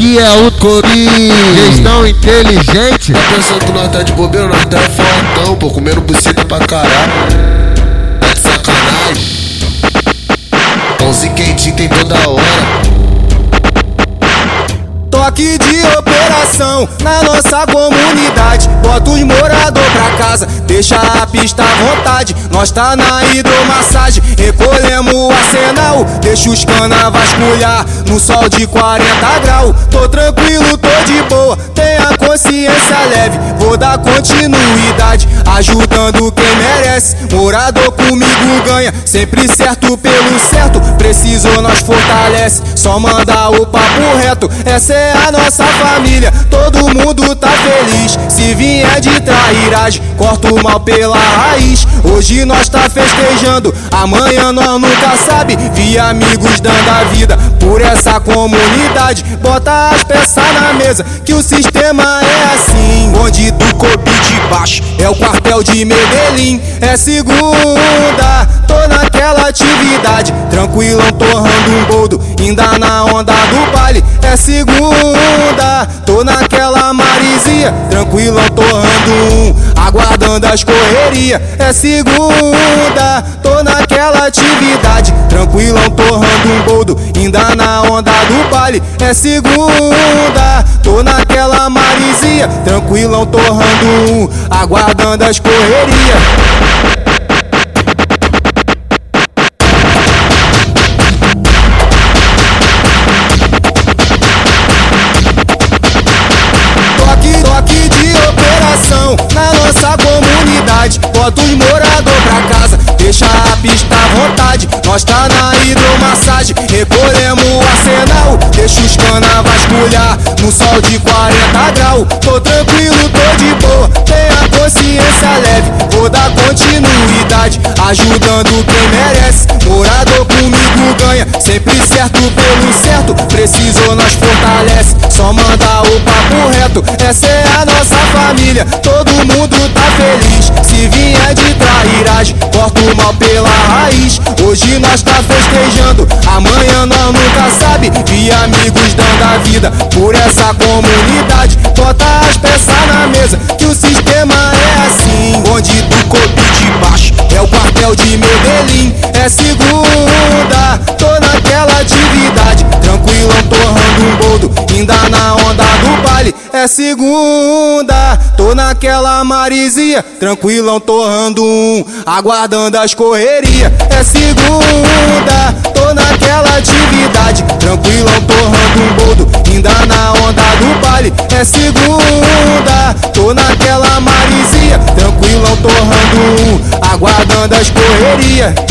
aqui é o Cobinho. Gestão inteligente. Tá pensando que nós tá de bobeira, nós tá fortão, pô, comendo buceta pra caralho. Tá de sacanagem. Pãozinho quentinho tem toda hora. Toque de operação na nossa comunidade. Bota os morador pra casa, deixa a pista à vontade. Nós tá na hidromassagem, recolhemos o arsenal. Deixa os cana vasculhar no sol de 40 graus. Tô tranquilo, tô de boa, tenha consciência leve. Vou dar continuidade, ajudando quem merece. Morador comigo ganha, sempre certo pelo certo. Precisou, nós fortalece. Só manda o papo reto, essa é a nossa família. Todo mundo tá feliz. Se vier de trairagem, corta o mal pela raiz. Hoje nós tá festejando, amanhã nós nunca sabe. Vi amigos dando a vida por essa comunidade. Bota as peças na mesa, que o sistema é assim. Onde do Cobi de baixo é o quartel de Medellín. É segunda, tô naquela atividade. Tranquilão, torrando um boldo, ainda na onda do baile. É segunda, tô naquela marisia. Tranquilão, torrando um, aguardando as correrias. É segunda, tô naquela atividade. Tranquilão, torrando um boldo, ainda na onda do baile. É segunda, tô naquela marisia. Tranquilão, torrando um, aguardando as correrias. Nós tá na hidromassagem, recolhemos o arsenal. Deixa os cana vasculhar no sol de 40 graus. Tô tranquilo, tô de boa, tenha consciência leve. Vou dar continuidade, ajudando quem merece. Morador comigo ganha, sempre certo pelo certo. Precisou, nós fortalece. Só manda o papo reto, essa é a nossa família. Todo Hoje nós tá festejando, amanhã nós nunca sabe. Vi amigos dando a vida por essa comunidade. Bota as peças na mesa, que o sistema é assim. Onde do Cobi de baixo é o quartel de Medellín. É segunda, tô naquela atividade. Tranquilão, torrando um boldo, ainda na do baile. É segunda, tô naquela marisia. Tranquilão, torrando um, aguardando as correrias. É segunda, tô naquela atividade. Tranquilão, torrando um boldo, ainda na onda do baile. É segunda, tô naquela marisia. Tranquilão, torrando um, aguardando as correrias.